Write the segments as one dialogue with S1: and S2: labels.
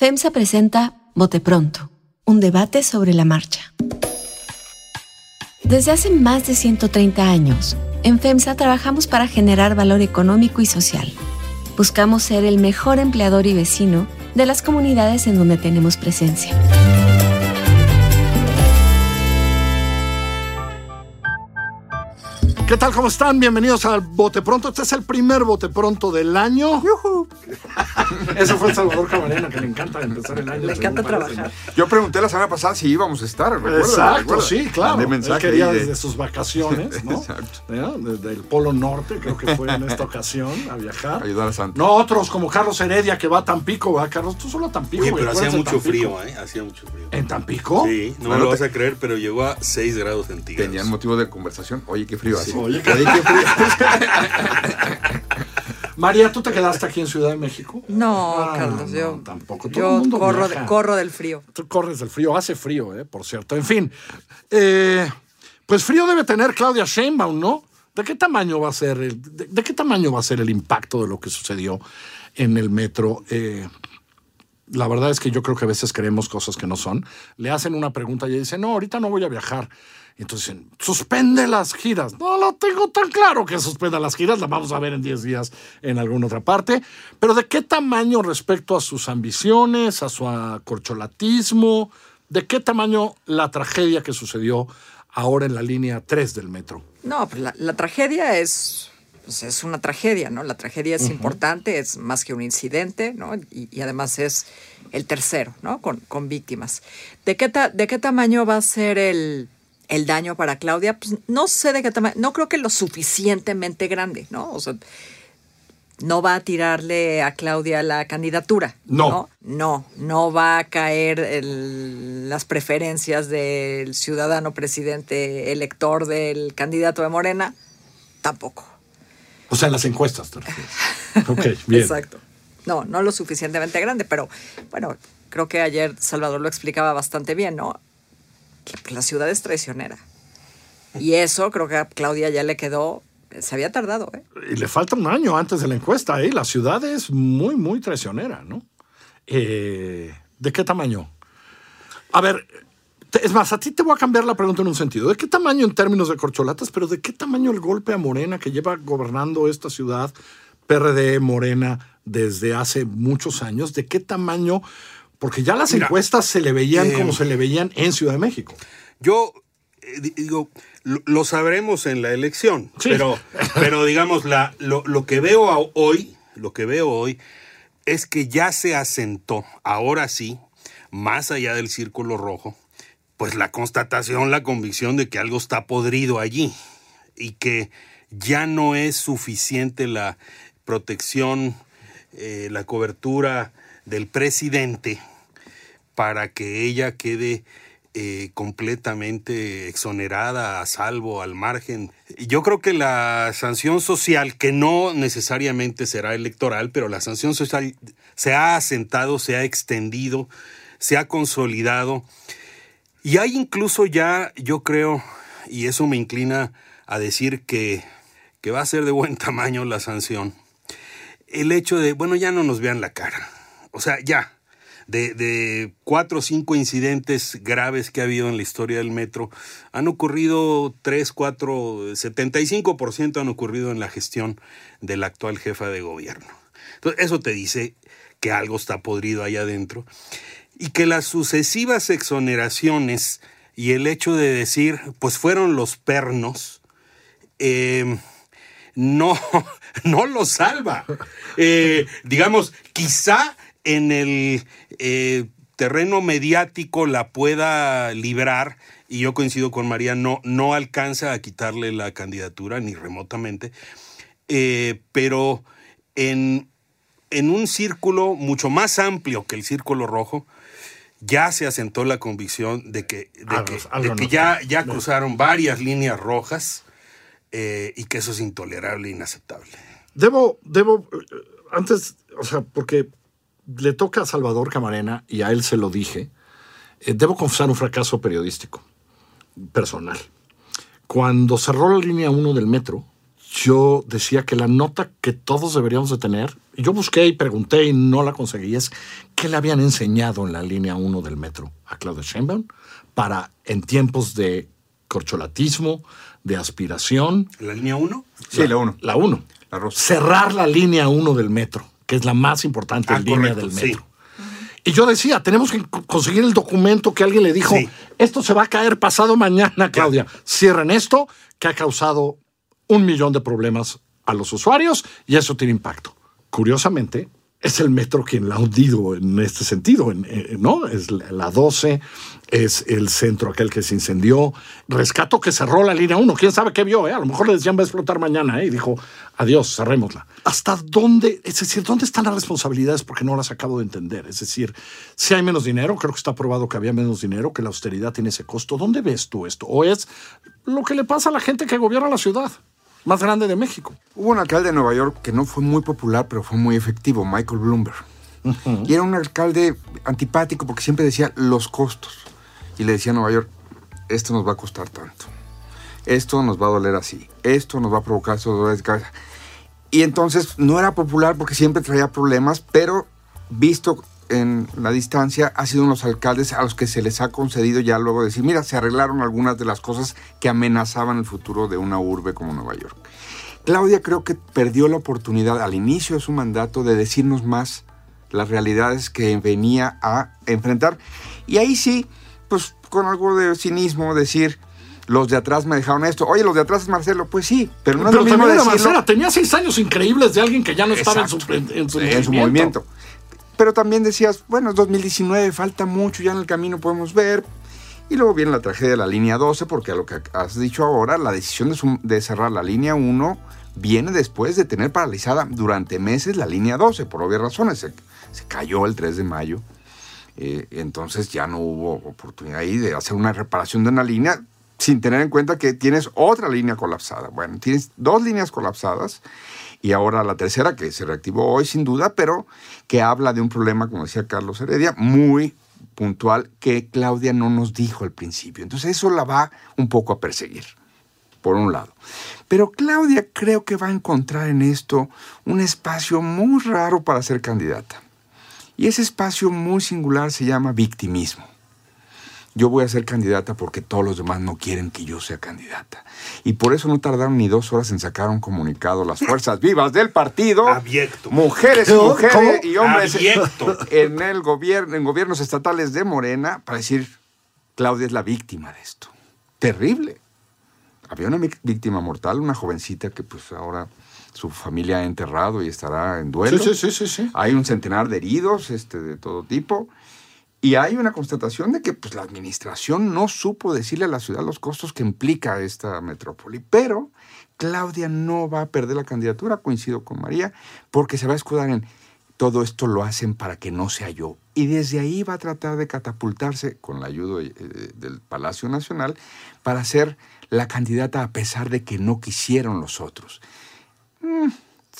S1: FEMSA presenta Bote Pronto, un debate sobre la marcha. Desde hace más de 130 años, en FEMSA trabajamos para generar valor económico y social. Buscamos ser el mejor empleador y vecino de las comunidades en donde tenemos presencia.
S2: ¿Qué tal? ¿Cómo están? Bienvenidos al Bote Pronto. Este es el primer Bote Pronto del año. Eso fue Salvador Camarena, que le encanta empezar el año.
S3: Le encanta trabajar.
S4: Yo pregunté la semana pasada si íbamos a estar. ¿recuerda?
S2: Exacto, sí, claro.
S4: Mandé
S2: Él quería
S4: de-
S2: desde sus vacaciones, ¿no?
S4: Exacto.
S2: ¿Ya? Desde el Polo Norte, creo que fue en esta ocasión, a viajar.
S4: Ayudar a Santa.
S2: No otros como Carlos Heredia, que va a Tampico, ¿va? Carlos, tú solo a Tampico.
S5: Oye, pero hacía mucho
S2: Tampico.
S5: frío, ¿eh? Hacía mucho frío.
S2: ¿En Tampico?
S5: Sí, no
S4: Bueno,
S5: me lo
S4: te-
S5: vas a creer, pero llegó a 6 grados centígrados.
S4: Tenían motivo de conversación. Oye, qué frío hace.
S2: Oye,
S4: frío.
S2: María, ¿tú te quedaste aquí en Ciudad de México?
S3: No,
S2: Ah,
S3: Carlos,
S2: no,
S3: yo,
S2: tampoco. Todo el
S3: yo
S2: mundo
S3: corro,
S2: viaja.
S3: de- corro del frío.
S2: Tú corres del frío, hace frío, eh, por cierto. En fin, eh, pues frío debe tener Claudia Sheinbaum, ¿no? ¿De qué tamaño va a ser el, de, de qué tamaño va a ser el impacto de lo que sucedió en el metro? Eh, la verdad es que yo creo que a veces creemos cosas que no son. Le hacen una pregunta y ella dice, no, ahorita no voy a viajar. Entonces dicen, suspende las giras. No lo tengo tan claro que suspenda las giras, la vamos a ver en 10 días en alguna otra parte. Pero ¿de qué tamaño respecto a sus ambiciones, a su corcholatismo? ¿De qué tamaño la tragedia que sucedió ahora en la línea 3 del metro?
S3: No, pues la, la tragedia es, pues es una tragedia, ¿no? La tragedia es importante, es más que un incidente, ¿no? Y, y además es el tercero, ¿no? Con, con víctimas. ¿De qué, ta- ¿De qué tamaño va a ser el, el daño para Claudia? Pues no sé de qué tamaño, no creo que lo suficientemente grande, ¿no? O sea, no va a tirarle a Claudia la candidatura.
S2: No.
S3: No, no, no va a caer el- las preferencias del ciudadano presidente elector del candidato de Morena. Tampoco.
S2: O sea, en las encuestas, te. Ok, bien.
S3: Exacto. No, no lo suficientemente grande, pero bueno, creo que ayer Salvador lo explicaba bastante bien, ¿no? La ciudad es traicionera. Y eso creo que a Claudia ya le quedó, se había tardado, ¿eh?
S2: Y le falta un año antes de la encuesta, ¿eh? La ciudad es muy, muy traicionera, ¿no? Eh, ¿De qué tamaño? A ver, es más, a ti te voy a cambiar la pregunta en un sentido. ¿De qué tamaño en términos de corcholatas, pero de qué tamaño el golpe a Morena que lleva gobernando esta ciudad, PRD, Morena, desde hace muchos años? ¿De qué tamaño? Porque ya las
S5: Mira,
S2: encuestas se le veían
S5: eh,
S2: como se le veían en Ciudad de México.
S5: Yo eh, di- digo, lo, lo sabremos en la elección,
S2: Sí.
S5: pero, pero digamos, la, lo, lo que veo hoy, lo que veo hoy es que ya se asentó, ahora sí, más allá del círculo rojo, pues la constatación, la convicción de que algo está podrido allí y que ya no es suficiente la protección, eh, la cobertura del presidente para que ella quede eh, completamente exonerada, a salvo, al margen. Yo creo que la sanción social, que no necesariamente será electoral, pero la sanción social se ha asentado, se ha extendido, se ha consolidado. Y hay incluso ya, yo creo, y eso me inclina a decir que, que va a ser de buen tamaño la sanción, el hecho de, bueno, ya no nos vean la cara. O sea, ya. De, cuatro o cinco incidentes graves que ha habido en la historia del metro, han ocurrido tres, cuatro, 75% han ocurrido en la gestión de la actual jefa de gobierno. Entonces, eso te dice que algo está podrido ahí adentro y que las sucesivas exoneraciones y el hecho de decir, pues fueron los pernos, eh, no, no lo salva. Eh, digamos, quizá en el eh, terreno mediático la pueda librar, y yo coincido con María, no, no alcanza a quitarle la candidatura ni remotamente, eh, pero en, en un círculo mucho más amplio que el círculo rojo, ya se asentó la convicción de que, de
S2: Algo-
S5: que,
S2: algo
S5: de
S2: no
S5: que
S2: está.
S5: ya, ya cruzaron varias líneas rojas eh, y que eso es intolerable e inaceptable.
S2: Debo, debo, antes, o sea, porque le toca a Salvador Camarena y a él se lo dije, eh, debo confesar un fracaso periodístico, personal. Cuando cerró la línea 1 del metro, yo decía que la nota que todos deberíamos de tener, y yo busqué y pregunté y no la conseguí, es qué le habían enseñado en la línea 1 del metro a Claudia Sheinbaum para en tiempos de corcholatismo, de aspiración.
S5: ¿La línea 1?
S4: Sí, la uno.
S2: La 1.
S4: La rosa.
S2: Cerrar la línea 1 del metro, que es la más importante
S5: Ah,
S2: línea
S5: correcto,
S2: del
S5: sí.
S2: metro. Y yo decía, tenemos que co- conseguir el documento que alguien le dijo,
S5: Sí.
S2: esto se va a caer pasado mañana, Claudia. Cierren esto, que ha causado un millón de problemas a los usuarios y eso tiene impacto. Curiosamente, es el metro quien la ha hundido en este sentido, en- ¿no? Es la la 12, es el centro aquel que se incendió, rescato que cerró la línea 1, quién sabe qué vio, ¿eh? A lo mejor le decían va a explotar mañana, ¿eh? Y dijo, adiós, cerrémosla. ¿Hasta dónde, es decir, dónde están las responsabilidades? Porque no las acabo de entender. Es decir, si hay menos dinero, creo que está probado que había menos dinero, que la austeridad tiene ese costo. ¿Dónde ves tú esto? ¿O es lo que le pasa a la gente que gobierna la ciudad más grande de México?
S4: Hubo un alcalde de Nueva York que no fue muy popular, pero fue muy efectivo, Michael Bloomberg. Y era un alcalde antipático porque siempre decía los costos. Y le decía a Nueva York, esto nos va a costar tanto. Esto nos va a doler así. Esto nos va a provocar estos dolores de cabeza. Y entonces no era popular porque siempre traía problemas, pero visto en la distancia, ha sido uno de los alcaldes a los que se les ha concedido ya luego decir, mira, se arreglaron algunas de las cosas que amenazaban el futuro de una urbe como Nueva York. Claudia creo que perdió la oportunidad al inicio de su mandato de decirnos más las realidades que venía a enfrentar. Y ahí sí, pues con algo de cinismo, decir, los de atrás me dejaron esto. Oye, los de atrás es Marcelo. Pues sí, pero no es
S2: Pero
S4: lo mismo decirlo
S2: Mancera, tenía seis años increíbles de alguien que ya no estaba en su,
S4: Exacto.
S2: en, en su
S4: en su movimiento. Pero también decías, bueno, es 2019, falta mucho, ya en el camino podemos ver. Y luego viene la tragedia de la línea 12, porque a lo que has dicho ahora, la decisión de, su- de cerrar la línea 1 viene después de tener paralizada durante meses la línea 12, por obvias razones. Se, se cayó el 3 de mayo. Eh, entonces ya no hubo oportunidad ahí de hacer una reparación de una línea sin tener en cuenta que tienes otra línea colapsada. Bueno, tienes dos líneas colapsadas y ahora la tercera que se reactivó hoy sin duda, pero que habla de un problema, como decía Carlos Heredia, muy puntual que Claudia no nos dijo al principio. Entonces eso la va un poco a perseguir, por un lado. Pero Claudia creo que va a encontrar en esto un espacio muy raro para ser candidata. Y ese espacio muy singular se llama victimismo. Yo voy a ser candidata porque todos los demás no quieren que yo sea candidata. Y por eso no tardaron ni dos horas en sacar un comunicado las fuerzas vivas del partido.
S5: Abyecto.
S4: Mujeres y mujeres
S2: ¿Cómo?
S4: y hombres
S5: Abyecto.
S4: en el gobierno, en gobiernos estatales de Morena para decir Claudia es la víctima de esto. Terrible. Había una víctima mortal, una jovencita que pues ahora su familia ha enterrado y estará en duelo.
S2: Sí, sí, sí, sí, sí.
S4: Hay un centenar de heridos este, de todo tipo. Y hay una constatación de que pues, la administración no supo decirle a la ciudad los costos que implica esta metrópoli. Pero Claudia no va a perder la candidatura, coincido con María, porque se va a escudar en todo esto lo hacen para que no sea yo. Y desde ahí va a tratar de catapultarse, con la ayuda eh, del Palacio Nacional, para ser la candidata a pesar de que no quisieron los otros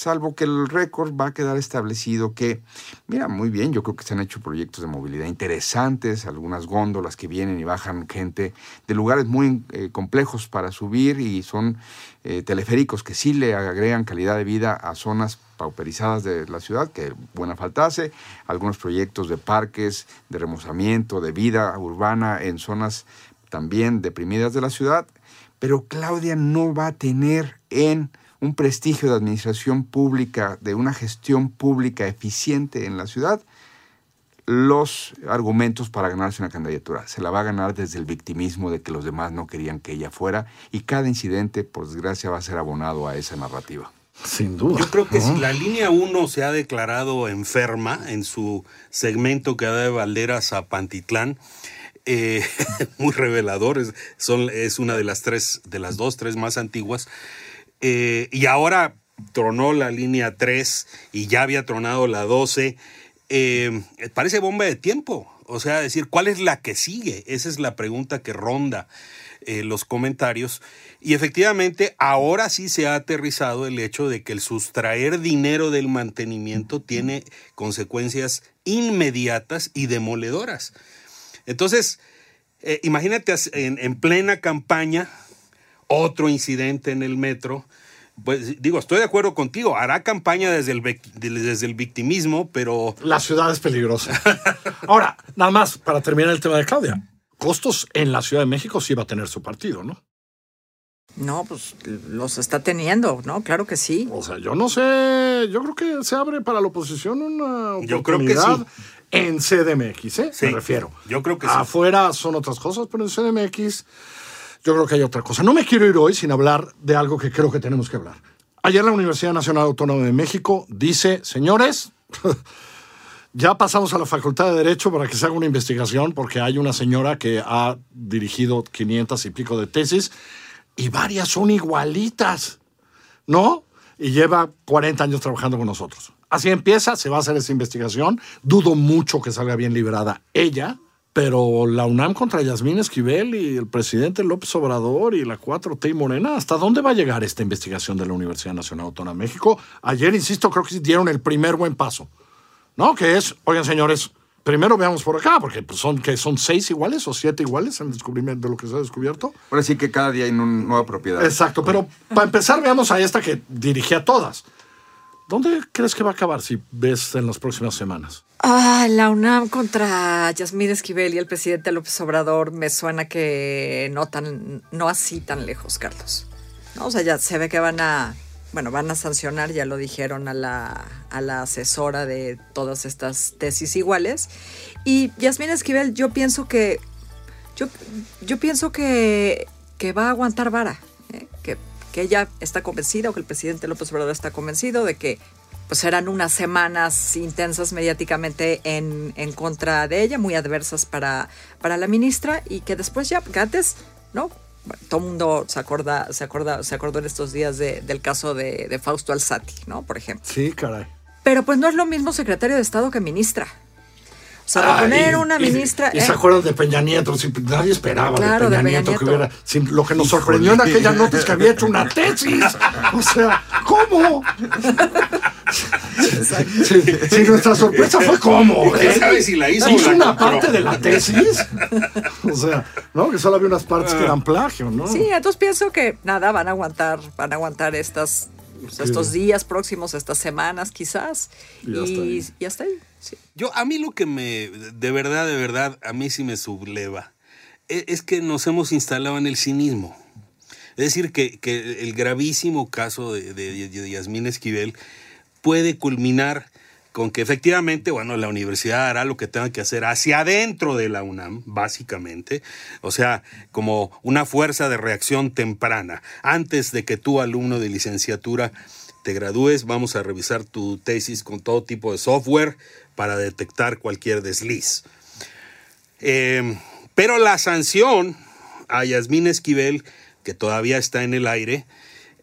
S4: salvo que el récord va a quedar establecido que, mira, muy bien, yo creo que se han hecho proyectos de movilidad interesantes, algunas góndolas que vienen y bajan gente de lugares muy eh, complejos para subir y son eh, teleféricos que sí le agregan calidad de vida a zonas pauperizadas de la ciudad, que buena faltase, algunos proyectos de parques, de remozamiento, de vida urbana en zonas también deprimidas de la ciudad, pero Claudia no va a tener en un prestigio de administración pública, de una gestión pública eficiente en la ciudad, los argumentos para ganarse una candidatura. Se la va a ganar desde el victimismo de que los demás no querían que ella fuera y cada incidente, por desgracia, va a ser abonado a esa narrativa.
S2: Sin duda.
S5: Yo creo que si la línea 1 se ha declarado enferma en su segmento que da de Valderas a Pantitlán, eh, muy revelador, es, son, es una de las tres, de las dos, tres más antiguas, eh, y ahora tronó la línea 3 y ya había tronado la 12, eh, parece bomba de tiempo. O sea, decir, ¿cuál es la que sigue? Esa es la pregunta que ronda eh, los comentarios. Y efectivamente, ahora sí se ha aterrizado el hecho de que el sustraer dinero del mantenimiento tiene consecuencias inmediatas y demoledoras. Entonces, imagínate en plena campaña, otro incidente en el metro, Pues digo, estoy de acuerdo contigo. Hará campaña desde el, desde el victimismo, pero
S2: La ciudad es peligrosa. Ahora, nada más, para terminar el tema de Claudia. Costos en la Ciudad de México sí va a tener su partido, ¿no?
S3: No, pues los está teniendo, ¿no? Claro que sí.
S2: O sea, yo no sé, yo creo que se abre para la oposición una
S5: Yo creo que
S2: oportunidad
S5: sí.
S2: en CDMX, ¿eh?
S5: Sí,
S2: Me refiero.
S5: yo creo que sí.
S2: Afuera son otras cosas, pero en CDMX yo creo que hay otra cosa. No me quiero ir hoy sin hablar de algo que creo que tenemos que hablar. Ayer la Universidad Nacional Autónoma de México dice, señores, ya pasamos a la Facultad de Derecho para que se haga una investigación porque hay una señora que ha dirigido 500 y pico de tesis y varias son igualitas, ¿no? Y lleva 40 años trabajando con nosotros. Así empieza, se va a hacer esa investigación. Dudo mucho que salga bien liberada ella, pero la UNAM contra Yasmín Esquivel y el presidente López Obrador y la 4T y Morena, ¿hasta dónde va a llegar esta investigación de la Universidad Nacional Autónoma de México? Ayer, insisto, creo que dieron el primer buen paso. ¿no? Que es, oigan señores, primero veamos por acá, porque pues, son que son seis iguales o siete iguales en el descubrimiento de lo que se ha descubierto.
S4: Ahora sí que cada día hay una nueva propiedad.
S2: Exacto, pero para empezar veamos a esta que dirigía todas. ¿Dónde crees que va a acabar si ves en las próximas semanas?
S3: Ah, la UNAM contra Yasmín Esquivel y el presidente López Obrador me suena que no tan, no así tan lejos, Carlos. No, o sea, ya se ve que van a, bueno, van a sancionar, ya lo dijeron a la, a la asesora de todas estas tesis iguales. Y Yasmín Esquivel, yo pienso que, yo, yo pienso que, que va a aguantar vara, ¿eh? Que ella está convencida o que el presidente López Obrador está convencido de que pues serán unas semanas intensas mediáticamente en, en contra de ella, muy adversas para, para la ministra, y que después ya, porque antes, ¿no? Bueno, todo el mundo se acorda, se acorda, se acordó en estos días de- del caso de, de Fausto Alzati, ¿no? Por ejemplo.
S2: Sí, caray.
S3: Pero pues no es lo mismo secretario de Estado que ministra. O sea, reponer
S2: Ay,
S3: una
S2: y-
S3: ministra.
S2: Y,
S3: eh,
S2: se acuerdan de Peña Nieto, si nadie esperaba
S3: Claro,
S2: de
S3: de
S2: Peña,
S3: Peña
S2: Nieto, que hubiera. si- lo que nos sorprendió en aquella nota es que había hecho una tesis. O sea, ¿cómo? Sí, sí, nuestra sorpresa fue cómo.
S5: ¿Quién
S2: ¿eh?
S5: sabe si la hizo o
S2: ¿Hizo
S5: la
S2: una
S5: compró?
S2: parte de la tesis? O sea, ¿no? Que solo había unas partes que eran plagio, ¿no?
S3: Sí, entonces pienso que nada, van a aguantar, van a aguantar estas, pues, estos días próximos, estas semanas quizás.
S2: Y hasta ahí.
S3: y hasta ahí. sí.
S5: Yo, a mí lo que me, de verdad, de verdad, a mí sí me subleva, e- es que nos hemos instalado en el cinismo. Es decir, que, que el gravísimo caso de, de, de Yasmín Esquivel puede culminar con que efectivamente, bueno, la universidad hará lo que tenga que hacer hacia adentro de la UNAM, básicamente, o sea, como una fuerza de reacción temprana. Antes de que tú, alumno de licenciatura, te gradúes, vamos a revisar tu tesis con todo tipo de software para detectar cualquier desliz. Eh, pero la sanción a Yasmín Esquivel, que todavía está en el aire,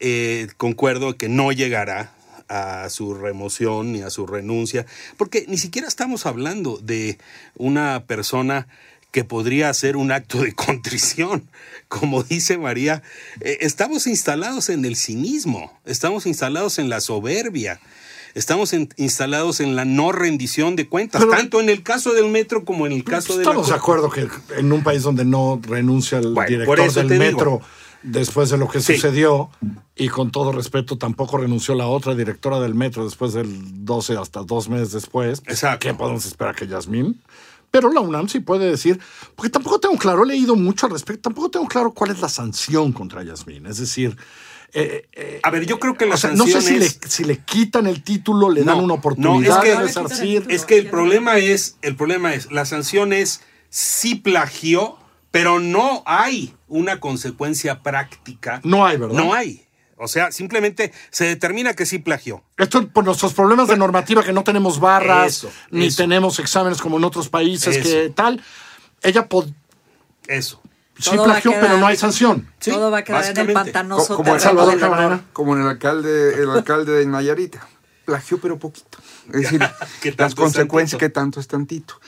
S5: eh, concuerdo que no llegará a su remoción ni a su renuncia, porque ni siquiera estamos hablando de una persona que podría hacer un acto de contrición. Como dice María, eh, estamos instalados en el cinismo, estamos instalados en la soberbia, estamos en- instalados en la no rendición de cuentas,
S2: Pero-
S5: tanto en el caso del metro como en el caso de la
S2: Estamos de acuerdo que en un país donde no renuncia el
S5: Bueno,
S2: director del
S5: digo.
S2: Después de lo que
S5: Sí.
S2: sucedió, y con todo respeto, tampoco renunció la otra directora del metro después del 12 hasta dos meses después.
S5: Exacto.
S2: ¿Qué podemos esperar que Yasmín? Pero la UNAM sí puede decir, porque tampoco tengo claro, he leído mucho al respecto, tampoco tengo claro cuál es la sanción contra Yasmín. Es decir, eh, eh,
S5: A ver, yo creo que la
S2: o sea,
S5: sanción
S2: no sé si,
S5: es...
S2: le, si le quitan el título, le dan una
S5: no,
S2: oportunidad
S5: es que-
S2: de resarcir.
S5: Es que el problema es, el problema es, la sanción es sí plagió, pero no hay una consecuencia práctica.
S2: No hay, ¿verdad?
S5: No hay. O sea, simplemente se determina que sí plagió.
S2: Esto por nuestros problemas de normativa, que no tenemos barras,
S5: Eso,
S2: ni
S5: eso.
S2: tenemos exámenes como en otros países,
S5: Eso.
S2: que tal. Ella pod-
S5: Eso.
S2: sí
S3: Todo
S2: plagió,
S3: quedar-
S2: pero no hay sanción.
S5: Sí,
S3: Todo va a quedar en el pantanoso
S4: Co- como el
S2: Salvador.
S4: Como en el alcalde, el alcalde de Nayarita. Plagió, pero poquito. Es decir,
S5: ¿Qué tanto
S4: las consecuencias, que tanto es tantito.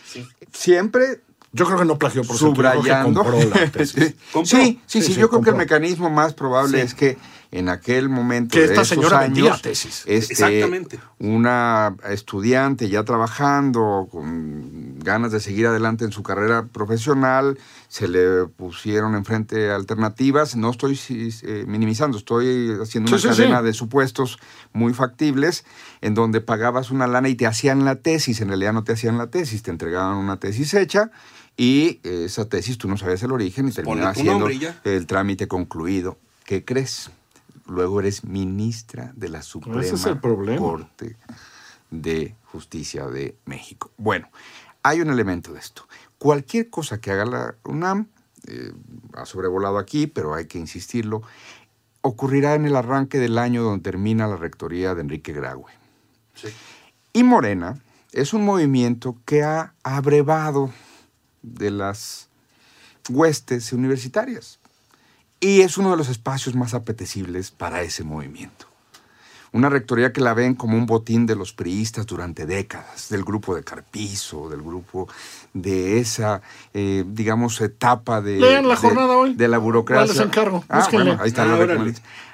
S4: Siempre
S2: Yo creo que no plagió por cierto, yo creo que
S4: subrayando.
S2: compró la tesis.
S5: Compró.
S4: Sí, sí, sí,
S2: Sí, sí,
S4: yo creo que el mecanismo más probable
S5: Sí.
S4: es que en aquel momento
S2: Que
S4: de
S2: esta
S4: esos
S2: señora vendía
S4: años,
S2: tesis.
S4: este,
S5: Exactamente.
S4: una estudiante ya trabajando con ganas de seguir adelante en su carrera profesional, se le pusieron enfrente alternativas. No estoy eh, minimizando, estoy haciendo una cadena de supuestos muy factibles en donde pagabas una lana y te hacían la tesis. En realidad no te hacían la tesis, te entregaban una tesis hecha y esa tesis tú no sabías el origen y terminabas haciendo el trámite concluido. ¿Qué crees? Luego eres ministra de la Suprema Corte de Justicia de México. Bueno, hay un elemento de esto. Cualquier cosa que haga la UNAM, eh, ha sobrevolado aquí, pero hay que insistirlo, ocurrirá en el arranque del año donde termina la rectoría de Enrique Graue. Y Morena es un movimiento que ha abrevado de las huestes universitarias y es uno de los espacios más apetecibles para ese movimiento. Una rectoría que la ven como un botín de los priistas durante décadas, del grupo de Carpizo, del grupo de esa, eh, digamos, etapa de,
S2: la jornada hoy.
S4: de la burocracia.
S2: les encargo.
S4: Ah, ahí está. Ah,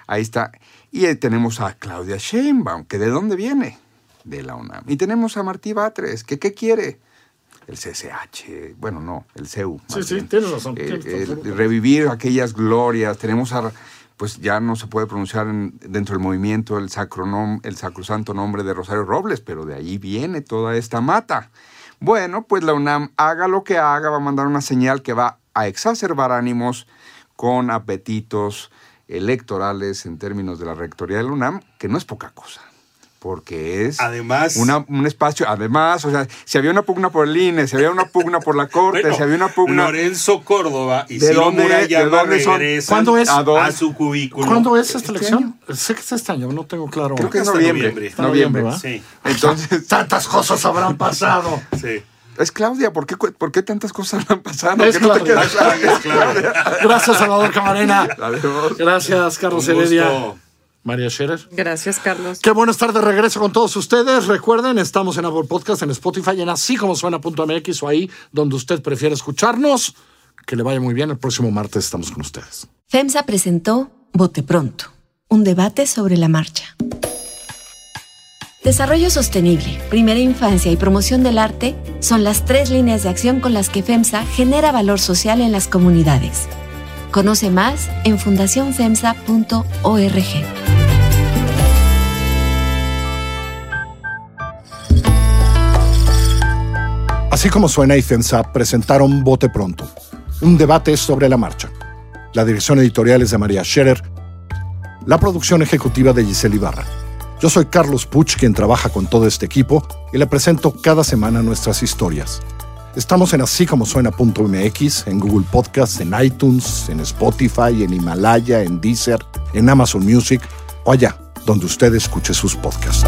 S4: ahí está. Y ahí tenemos a Claudia Sheinbaum, que ¿de dónde viene? De la UNAM. Y tenemos a Martí Batres, que ¿qué quiere? El CCH, bueno, no, el CEU.
S2: Sí, sí, tienes razón.
S4: revivir aquellas glorias. Tenemos a, pues ya no se puede pronunciar dentro del movimiento el, sacronom, el sacrosanto nombre de Rosario Robles, pero de ahí viene toda esta mata. Bueno, pues la UNAM haga lo que haga, va a mandar una señal que va a exacerbar ánimos con apetitos electorales en términos de la rectoría de la UNAM, que no es poca cosa porque es
S5: además
S4: un espacio, además, o sea, si había una pugna por el INE, si había una pugna por la Corte, si había una pugna...
S5: Lorenzo Córdoba y ¿De dónde, Murayama ¿de dónde son?
S2: ¿Cuándo es?
S5: A, su cubículo.
S2: ¿Cuándo es esta elección? sé que es este año, no tengo claro.
S4: Creo que es noviembre. Noviembre,
S2: sí. Entonces... Tantas cosas habrán pasado.
S5: sí.
S4: Es Claudia, ¿por qué, ¿por qué tantas cosas han pasado?
S2: Es Claudia. Gracias, Salvador Camarena. Gracias, Carlos Heredia. María Scherer.
S3: Gracias, Carlos.
S2: Qué bueno estar de regreso con todos ustedes. Recuerden, estamos en Apple Podcast, en Spotify, en así como suena.mx o ahí donde usted prefiere escucharnos. Que le vaya muy bien. El próximo martes estamos con ustedes.
S1: FEMSA presentó Bote Pronto, un debate sobre la marcha. Desarrollo sostenible, primera infancia y promoción del arte son las tres líneas de acción con las que FEMSA genera valor social en las comunidades. Conoce más en fundacionfemsa.org.
S2: Así como suena y FEMSA presentaron Bote Pronto, un debate sobre la marcha. La dirección editorial es de María Scherer, la producción ejecutiva de Giselle Ibarra. Yo soy Carlos Puch, quien trabaja con todo este equipo, y le presento cada semana nuestras historias. Estamos en así como suena.mx, en Google Podcasts, en iTunes, en Spotify, en Himalaya, en Deezer, en Amazon Music o allá donde usted escuche sus podcasts.